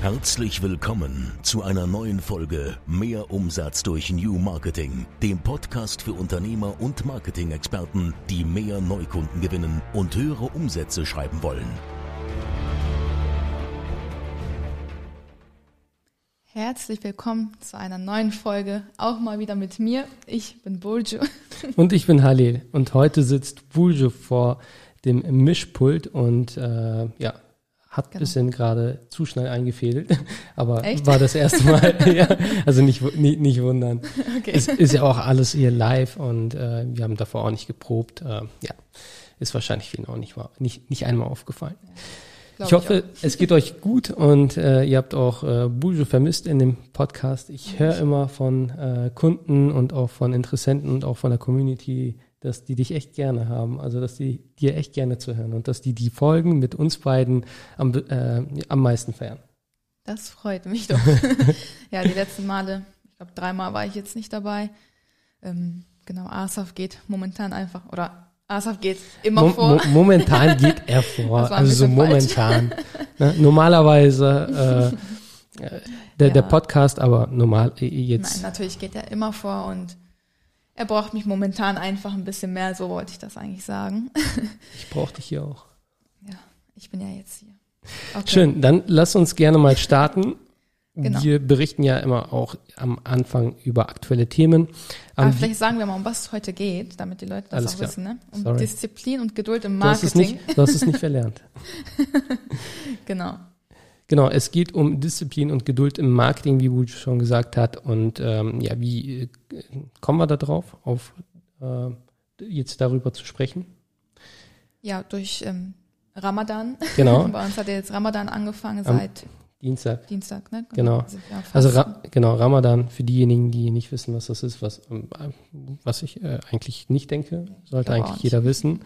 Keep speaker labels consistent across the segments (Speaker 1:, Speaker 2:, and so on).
Speaker 1: Herzlich willkommen zu einer neuen Folge Mehr Umsatz durch New Marketing, dem Podcast für Unternehmer und Marketing-Experten, die mehr Neukunden gewinnen und höhere Umsätze schreiben wollen.
Speaker 2: Herzlich willkommen zu einer neuen Folge, auch mal wieder mit mir. Ich bin Buljo.
Speaker 3: Und ich bin Halil. Und heute sitzt Buljo vor dem Mischpult und äh, ja, hat genau. bisschen gerade zu schnell eingefädelt, aber Echt? war das erste Mal. ja, also nicht, nicht, nicht wundern. Okay. Es ist ja auch alles hier live und äh, wir haben davor auch nicht geprobt. Äh, ja, ist wahrscheinlich vielen auch nicht, nicht, nicht einmal aufgefallen. Ja. Ich hoffe, ich es geht euch gut und äh, ihr habt auch äh, Bujo vermisst in dem Podcast. Ich höre immer von äh, Kunden und auch von Interessenten und auch von der Community, dass die dich echt gerne haben, also dass die dir echt gerne zuhören und dass die die Folgen mit uns beiden am, äh, am meisten feiern.
Speaker 2: Das freut mich doch. ja, die letzten Male, ich glaube dreimal war ich jetzt nicht dabei. Ähm, genau, Asaf geht momentan einfach, oder Asaf geht immer Mo vor. Mo
Speaker 3: momentan geht er vor, also so momentan. Ne? Normalerweise äh, äh, der, ja. der Podcast, aber normal äh, jetzt.
Speaker 2: Nein, natürlich geht er immer vor und er braucht mich momentan einfach ein bisschen mehr, so wollte ich das eigentlich sagen.
Speaker 3: ich brauche dich hier auch.
Speaker 2: Ja, ich bin ja jetzt hier.
Speaker 3: Okay. Schön, dann lass uns gerne mal starten. Genau. Wir berichten ja immer auch am Anfang über aktuelle Themen.
Speaker 2: Aber vielleicht sagen wir mal, um was es heute geht, damit die Leute das auch klar. wissen. Ne? Um Sorry. Disziplin und Geduld im Marketing. Du hast es
Speaker 3: nicht, du hast es nicht verlernt.
Speaker 2: genau.
Speaker 3: Genau, es geht um Disziplin und Geduld im Marketing, wie Wuj schon gesagt hat. Und ähm, ja, wie äh, kommen wir da drauf, auf äh, jetzt darüber zu sprechen?
Speaker 2: Ja, durch ähm, Ramadan.
Speaker 3: Genau.
Speaker 2: Bei uns hat ja jetzt Ramadan angefangen seit
Speaker 3: Dienstag.
Speaker 2: Dienstag, ne?
Speaker 3: Genau. genau. Also Ra genau, Ramadan, für diejenigen, die nicht wissen, was das ist, was, ähm, was ich äh, eigentlich nicht denke, sollte eigentlich jeder wissen.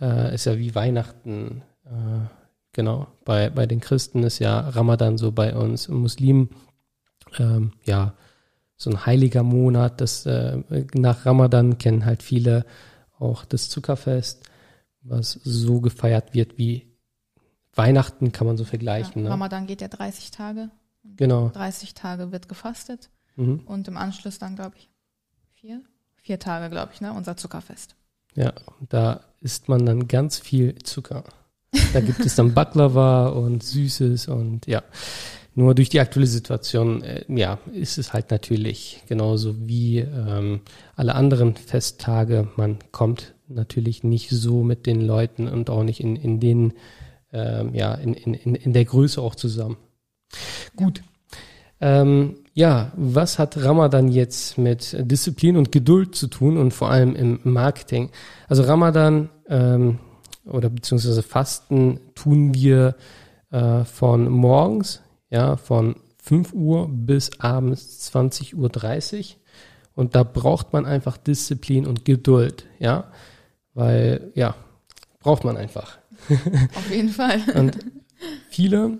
Speaker 3: Äh, ist ja wie Weihnachten. Äh, Genau, bei, bei den Christen ist ja Ramadan so bei uns Muslimen, ähm, ja, so ein heiliger Monat. Das, äh, nach Ramadan kennen halt viele auch das Zuckerfest, was so gefeiert wird wie Weihnachten, kann man so vergleichen.
Speaker 2: Ja, ne? Ramadan geht ja 30 Tage.
Speaker 3: Genau.
Speaker 2: 30 Tage wird gefastet mhm. und im Anschluss dann, glaube ich, vier, vier Tage, glaube ich, ne, unser Zuckerfest.
Speaker 3: Ja, da isst man dann ganz viel Zucker. Da gibt es dann Baklava und Süßes und ja. Nur durch die aktuelle Situation, äh, ja, ist es halt natürlich genauso wie ähm, alle anderen Festtage. Man kommt natürlich nicht so mit den Leuten und auch nicht in, in den, ähm, ja, in, in, in der Größe auch zusammen. Gut. Ähm, ja, was hat Ramadan jetzt mit Disziplin und Geduld zu tun und vor allem im Marketing? Also Ramadan, ähm, oder beziehungsweise Fasten tun wir äh, von morgens, ja, von 5 Uhr bis abends 20.30 Uhr. Und da braucht man einfach Disziplin und Geduld, ja, weil, ja, braucht man einfach.
Speaker 2: Auf jeden Fall.
Speaker 3: und viele,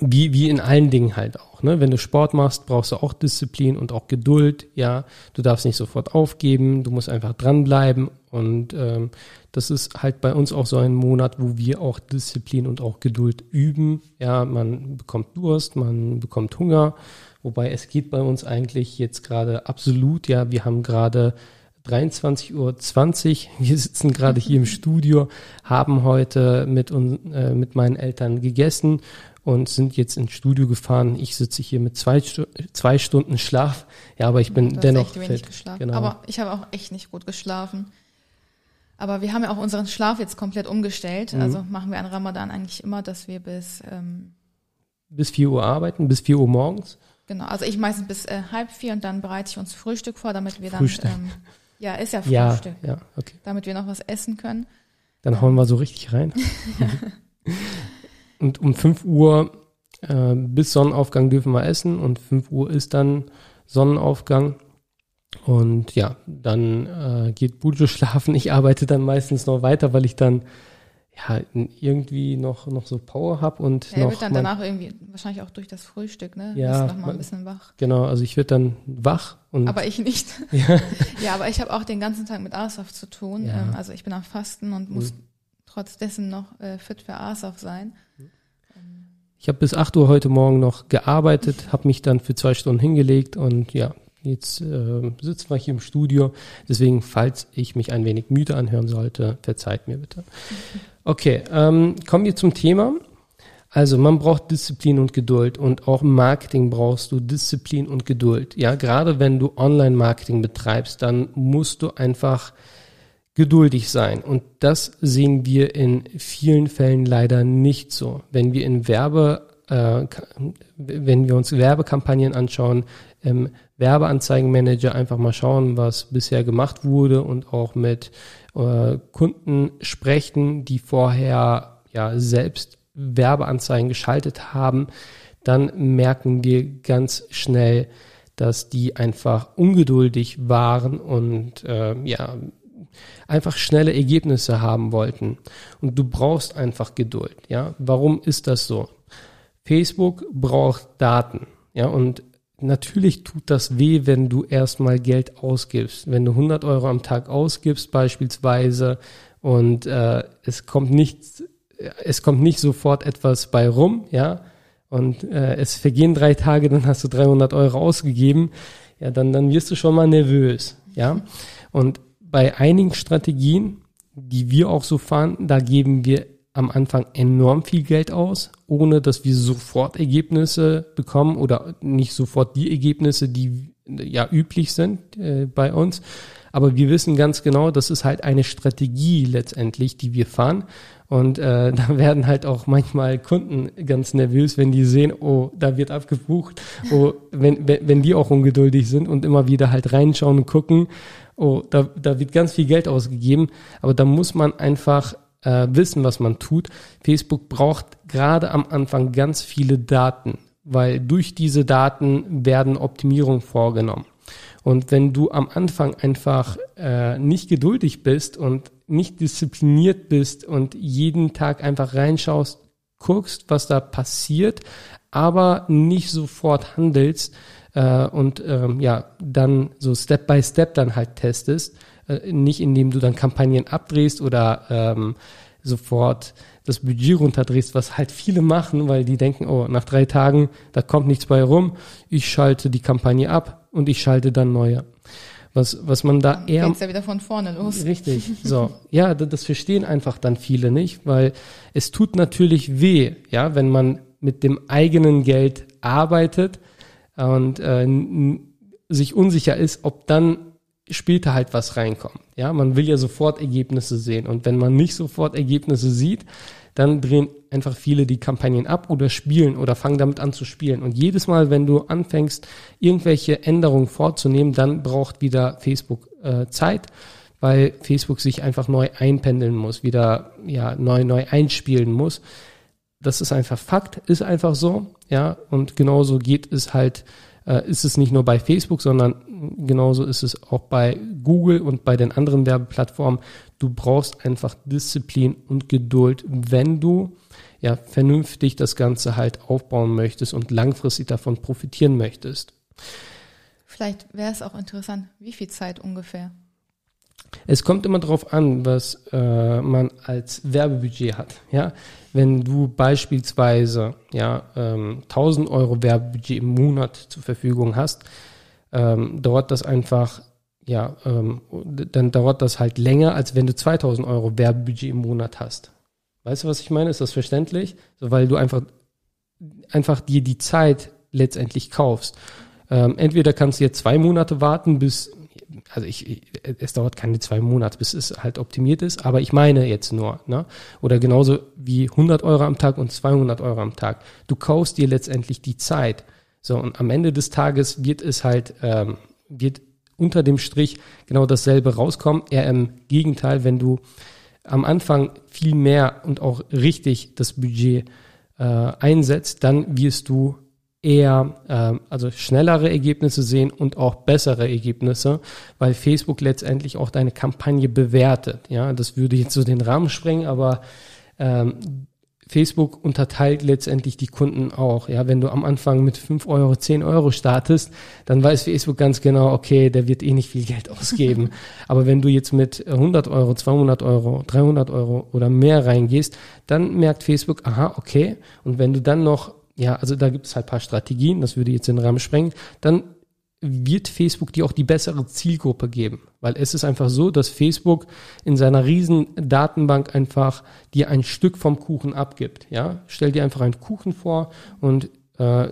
Speaker 3: wie, wie in allen Dingen halt auch, ne? Wenn du Sport machst, brauchst du auch Disziplin und auch Geduld, ja. Du darfst nicht sofort aufgeben, du musst einfach dranbleiben und ähm, das ist halt bei uns auch so ein Monat, wo wir auch Disziplin und auch Geduld üben. Ja, man bekommt Durst, man bekommt Hunger, wobei es geht bei uns eigentlich jetzt gerade absolut, ja, wir haben gerade 23.20 Uhr. Wir sitzen gerade hier im Studio, haben heute mit, uns, äh, mit meinen Eltern gegessen und sind jetzt ins Studio gefahren. Ich sitze hier mit zwei, zwei Stunden Schlaf. Ja, aber ich bin dennoch
Speaker 2: fit. Genau. Aber ich habe auch echt nicht gut geschlafen. Aber wir haben ja auch unseren Schlaf jetzt komplett umgestellt. Mhm. Also machen wir an Ramadan eigentlich immer, dass wir bis ähm,
Speaker 3: bis 4 Uhr arbeiten, bis 4 Uhr morgens.
Speaker 2: Genau, also ich meistens bis äh, halb vier und dann bereite ich uns Frühstück vor, damit wir dann Frühstück. Ähm, ja, ist ja Frühstück.
Speaker 3: Ja, ja, okay.
Speaker 2: Damit wir noch was essen können.
Speaker 3: Dann hauen wir so richtig rein. und um 5 Uhr äh, bis Sonnenaufgang dürfen wir essen und 5 Uhr ist dann Sonnenaufgang. Und ja, dann äh, geht Bujo schlafen. Ich arbeite dann meistens noch weiter, weil ich dann ja irgendwie noch, noch so Power habe und
Speaker 2: ja,
Speaker 3: noch.
Speaker 2: wird dann danach irgendwie wahrscheinlich auch durch das Frühstück, ne?
Speaker 3: Ja.
Speaker 2: Bist noch mal ein bisschen wach.
Speaker 3: Genau, also ich werde dann wach und.
Speaker 2: Aber ich nicht. Ja, ja aber ich habe auch den ganzen Tag mit Asaf zu tun. Ja. Ähm, also ich bin am Fasten und muss mhm. trotz dessen noch äh, fit für Asaf sein.
Speaker 3: Ich habe bis 8 Uhr heute Morgen noch gearbeitet, habe mich dann für zwei Stunden hingelegt und ja, jetzt äh, sitzen wir hier im Studio. Deswegen, falls ich mich ein wenig müde anhören sollte, verzeiht mir bitte. Okay, ähm, kommen wir zum Thema. Also man braucht Disziplin und Geduld und auch im Marketing brauchst du Disziplin und Geduld. Ja, gerade wenn du Online-Marketing betreibst, dann musst du einfach geduldig sein. Und das sehen wir in vielen Fällen leider nicht so. Wenn wir in Werbe, äh, wenn wir uns Werbekampagnen anschauen, im Werbeanzeigenmanager einfach mal schauen, was bisher gemacht wurde und auch mit äh, Kunden sprechen, die vorher ja selbst Werbeanzeigen geschaltet haben, dann merken wir ganz schnell, dass die einfach ungeduldig waren und äh, ja einfach schnelle Ergebnisse haben wollten. Und du brauchst einfach Geduld. Ja, warum ist das so? Facebook braucht Daten. Ja, und natürlich tut das weh, wenn du erstmal Geld ausgibst. Wenn du 100 Euro am Tag ausgibst beispielsweise und äh, es kommt nichts es kommt nicht sofort etwas bei rum, ja, und äh, es vergehen drei Tage, dann hast du 300 Euro ausgegeben, ja, dann, dann wirst du schon mal nervös, ja. Und bei einigen Strategien, die wir auch so fahren, da geben wir am Anfang enorm viel Geld aus, ohne dass wir sofort Ergebnisse bekommen oder nicht sofort die Ergebnisse, die ja üblich sind äh, bei uns. Aber wir wissen ganz genau, das ist halt eine Strategie letztendlich, die wir fahren. Und äh, da werden halt auch manchmal Kunden ganz nervös, wenn die sehen, oh, da wird abgebucht, oh, wenn, wenn, wenn die auch ungeduldig sind und immer wieder halt reinschauen und gucken, oh, da, da wird ganz viel Geld ausgegeben. Aber da muss man einfach äh, wissen, was man tut. Facebook braucht gerade am Anfang ganz viele Daten, weil durch diese Daten werden Optimierungen vorgenommen. Und wenn du am Anfang einfach äh, nicht geduldig bist und nicht diszipliniert bist und jeden Tag einfach reinschaust, guckst, was da passiert, aber nicht sofort handelst äh, und ähm, ja, dann so Step by Step dann halt testest, äh, nicht indem du dann Kampagnen abdrehst oder ähm, sofort das Budget runterdrehst, was halt viele machen, weil die denken, oh, nach drei Tagen, da kommt nichts bei rum, ich schalte die Kampagne ab und ich schalte dann neue. Was, was man da eher.
Speaker 2: Geht's ja wieder von vorne los.
Speaker 3: Richtig. So. Ja, das verstehen einfach dann viele nicht, weil es tut natürlich weh, ja, wenn man mit dem eigenen Geld arbeitet und äh, sich unsicher ist, ob dann später halt was reinkommt. Ja, man will ja sofort Ergebnisse sehen. Und wenn man nicht sofort Ergebnisse sieht, dann drehen einfach viele die Kampagnen ab oder spielen oder fangen damit an zu spielen. Und jedes Mal, wenn du anfängst, irgendwelche Änderungen vorzunehmen, dann braucht wieder Facebook äh, Zeit, weil Facebook sich einfach neu einpendeln muss, wieder ja neu neu einspielen muss. Das ist einfach Fakt, ist einfach so, ja. Und genauso geht es halt ist es nicht nur bei Facebook, sondern genauso ist es auch bei Google und bei den anderen Werbeplattformen. Du brauchst einfach Disziplin und Geduld, wenn du ja vernünftig das Ganze halt aufbauen möchtest und langfristig davon profitieren möchtest.
Speaker 2: Vielleicht wäre es auch interessant, wie viel Zeit ungefähr?
Speaker 3: Es kommt immer darauf an, was äh, man als Werbebudget hat. Ja, wenn du beispielsweise ja ähm, 1000 Euro Werbebudget im Monat zur Verfügung hast, ähm, dauert das einfach ja, ähm, dann dauert das halt länger, als wenn du 2000 Euro Werbebudget im Monat hast. Weißt du, was ich meine? Ist das verständlich? So, weil du einfach, einfach dir die Zeit letztendlich kaufst. Ähm, entweder kannst du jetzt zwei Monate warten, bis also ich, es dauert keine zwei Monate, bis es halt optimiert ist, aber ich meine jetzt nur, ne? Oder genauso wie 100 Euro am Tag und 200 Euro am Tag. Du kaufst dir letztendlich die Zeit. So, und am Ende des Tages wird es halt, ähm, wird unter dem Strich genau dasselbe rauskommen. Eher im Gegenteil, wenn du am Anfang viel mehr und auch richtig das Budget äh, einsetzt, dann wirst du eher äh, also schnellere Ergebnisse sehen und auch bessere Ergebnisse, weil Facebook letztendlich auch deine Kampagne bewertet. Ja, das würde jetzt so den Rahmen sprengen, aber ähm, Facebook unterteilt letztendlich die Kunden auch. Ja, wenn du am Anfang mit fünf Euro, zehn Euro startest, dann weiß Facebook ganz genau, okay, der wird eh nicht viel Geld ausgeben. Aber wenn du jetzt mit 100 Euro, 200 Euro, 300 Euro oder mehr reingehst, dann merkt Facebook, aha, okay. Und wenn du dann noch ja, also da gibt es halt paar Strategien, das würde jetzt den Rahmen sprengen. Dann wird Facebook dir auch die bessere Zielgruppe geben. Weil es ist einfach so, dass Facebook in seiner riesen Datenbank einfach dir ein Stück vom Kuchen abgibt. Ja, stell dir einfach einen Kuchen vor und äh,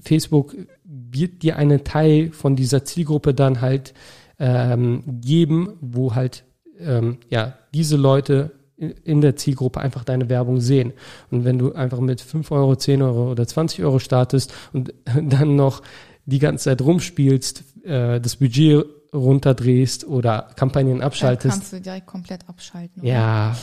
Speaker 3: Facebook wird dir einen Teil von dieser Zielgruppe dann halt ähm, geben, wo halt ähm, ja diese Leute in der Zielgruppe einfach deine Werbung sehen. Und wenn du einfach mit 5 Euro, 10 Euro oder 20 Euro startest und dann noch die ganze Zeit rumspielst, äh, das Budget runterdrehst oder Kampagnen abschaltest. Dann
Speaker 2: kannst du direkt komplett abschalten.
Speaker 3: Oder? Ja,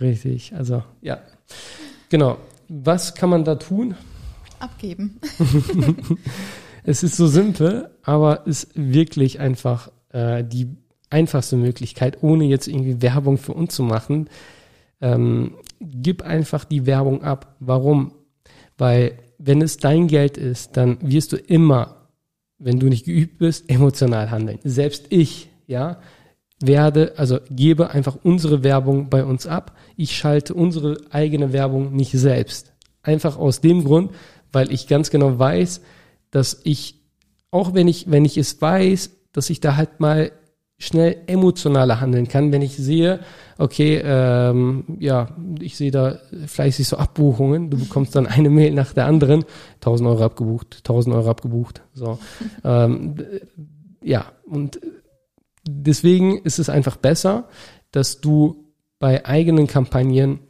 Speaker 3: richtig. Also ja, genau. Was kann man da tun?
Speaker 2: Abgeben.
Speaker 3: es ist so simpel, aber ist wirklich einfach äh, die einfachste Möglichkeit, ohne jetzt irgendwie Werbung für uns zu machen. Ähm, gib einfach die Werbung ab. Warum? Weil wenn es dein Geld ist, dann wirst du immer, wenn du nicht geübt bist, emotional handeln. Selbst ich, ja, werde, also gebe einfach unsere Werbung bei uns ab. Ich schalte unsere eigene Werbung nicht selbst. Einfach aus dem Grund, weil ich ganz genau weiß, dass ich, auch wenn ich, wenn ich es weiß, dass ich da halt mal schnell emotionaler handeln kann, wenn ich sehe, okay, ähm, ja, ich sehe da fleißig so Abbuchungen, du bekommst dann eine Mail nach der anderen, 1000 Euro abgebucht, 1000 Euro abgebucht, so. ähm, ja, und deswegen ist es einfach besser, dass du bei eigenen Kampagnen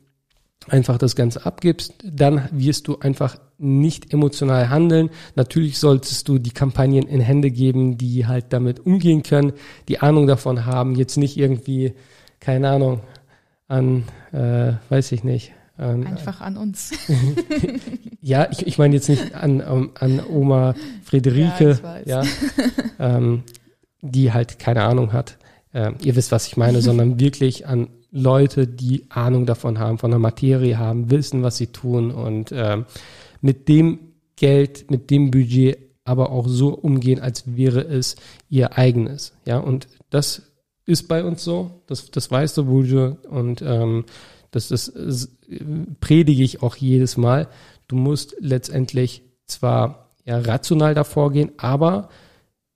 Speaker 3: einfach das Ganze abgibst, dann wirst du einfach nicht emotional handeln. Natürlich solltest du die Kampagnen in Hände geben, die halt damit umgehen können, die Ahnung davon haben, jetzt nicht irgendwie, keine Ahnung, an, äh, weiß ich nicht.
Speaker 2: An, Einfach an uns.
Speaker 3: ja, ich, ich meine jetzt nicht an, an Oma Friederike, ja, ja ähm, die halt keine Ahnung hat. Äh, ihr wisst, was ich meine, sondern wirklich an Leute, die Ahnung davon haben, von der Materie haben, wissen, was sie tun und äh, mit dem Geld, mit dem Budget aber auch so umgehen, als wäre es ihr eigenes. Ja, und das ist bei uns so, das, das weißt du, Bourdieu, und ähm, das, das, das predige ich auch jedes Mal. Du musst letztendlich zwar ja, rational davor gehen, aber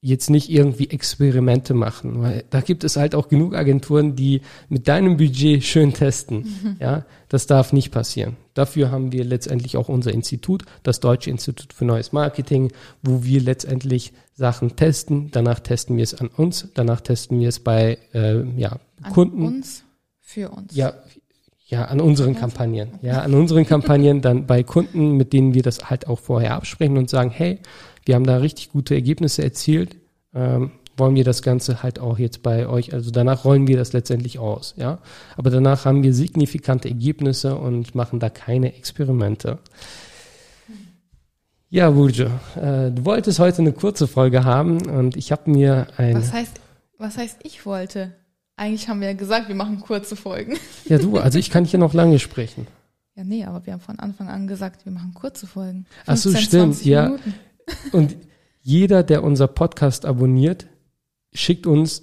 Speaker 3: jetzt nicht irgendwie Experimente machen, weil da gibt es halt auch genug Agenturen, die mit deinem Budget schön testen. Mhm. Ja, das darf nicht passieren. Dafür haben wir letztendlich auch unser Institut, das Deutsche Institut für Neues Marketing, wo wir letztendlich Sachen testen. Danach testen wir es an uns, danach testen wir es bei äh, ja,
Speaker 2: an
Speaker 3: Kunden.
Speaker 2: Uns, für uns.
Speaker 3: Ja, ja, an unseren Kampagnen. Ja, an unseren Kampagnen, dann bei Kunden, mit denen wir das halt auch vorher absprechen und sagen, hey, wir haben da richtig gute Ergebnisse erzielt. Ähm, wollen wir das Ganze halt auch jetzt bei euch, also danach rollen wir das letztendlich aus, ja. Aber danach haben wir signifikante Ergebnisse und machen da keine Experimente. Ja, Burjo, äh, du wolltest heute eine kurze Folge haben und ich habe mir ein.
Speaker 2: Was heißt, was heißt ich wollte? Eigentlich haben wir ja gesagt, wir machen kurze Folgen.
Speaker 3: Ja, du, also ich kann hier noch lange sprechen.
Speaker 2: Ja, nee, aber wir haben von Anfang an gesagt, wir machen kurze Folgen.
Speaker 3: 15, Ach so, stimmt, ja. Und jeder, der unser Podcast abonniert, schickt uns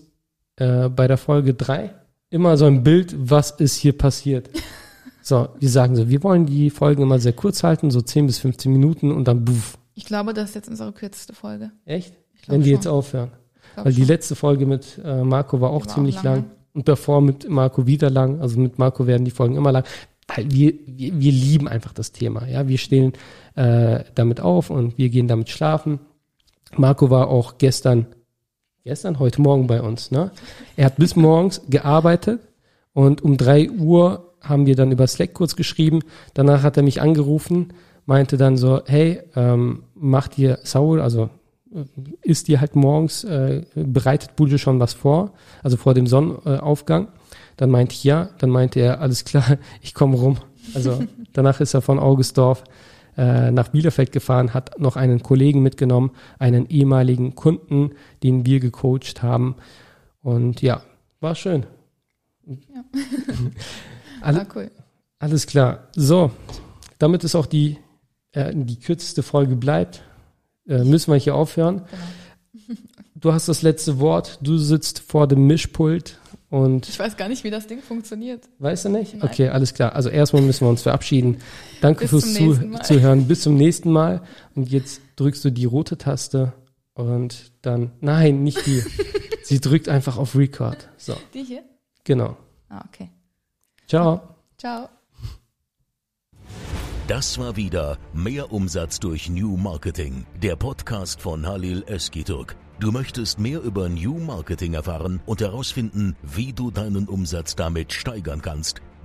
Speaker 3: äh, bei der Folge drei immer so ein Bild, was ist hier passiert. So, wir sagen so, wir wollen die Folgen immer sehr kurz halten, so 10 bis 15 Minuten und dann buff.
Speaker 2: Ich glaube, das ist jetzt unsere kürzeste Folge.
Speaker 3: Echt? Wenn die jetzt aufhören. Weil die letzte Folge mit äh, Marco war auch war ziemlich auch lang. Und davor mit Marco wieder lang. Also mit Marco werden die Folgen immer lang. Weil wir, wir, wir lieben einfach das Thema. Ja, wir stehen äh, damit auf und wir gehen damit schlafen. Marco war auch gestern, gestern, heute Morgen bei uns. Ne? Er hat bis morgens gearbeitet und um drei Uhr haben wir dann über Slack kurz geschrieben. Danach hat er mich angerufen, meinte dann so, hey, ähm, mach dir Saul, also isst dir halt morgens, äh, bereitet Bulge schon was vor, also vor dem Sonnenaufgang. Dann meinte ich ja, dann meinte er, alles klar, ich komme rum. Also danach ist er von Augustdorf äh, nach Bielefeld gefahren, hat noch einen Kollegen mitgenommen, einen ehemaligen Kunden, den wir gecoacht haben. Und ja, war schön. Ja. Alle, war cool. Alles klar. So, damit es auch die, äh, die kürzeste Folge bleibt, äh, müssen wir hier aufhören. Genau. Du hast das letzte Wort. Du sitzt vor dem Mischpult Und
Speaker 2: Ich weiß gar nicht, wie das Ding funktioniert.
Speaker 3: weißt du nicht?
Speaker 2: Nein.
Speaker 3: Okay, alles klar. Also erstmal müssen wir uns verabschieden. Danke fürs Zu. Zuhören. Bis zum nächsten Mal. Und jetzt drückst du die rote Taste und dann, nein, nicht die. Sie drückt einfach auf Record. So,
Speaker 2: Die hier?
Speaker 3: genau.
Speaker 2: Ah, okay.
Speaker 3: Ciao.
Speaker 2: Ciao.
Speaker 1: Das war wieder Mehr Umsatz durch New Marketing, der Podcast von Halil Eskiturk. Du möchtest mehr über New Marketing erfahren und herausfinden, wie du deinen Umsatz damit steigern kannst?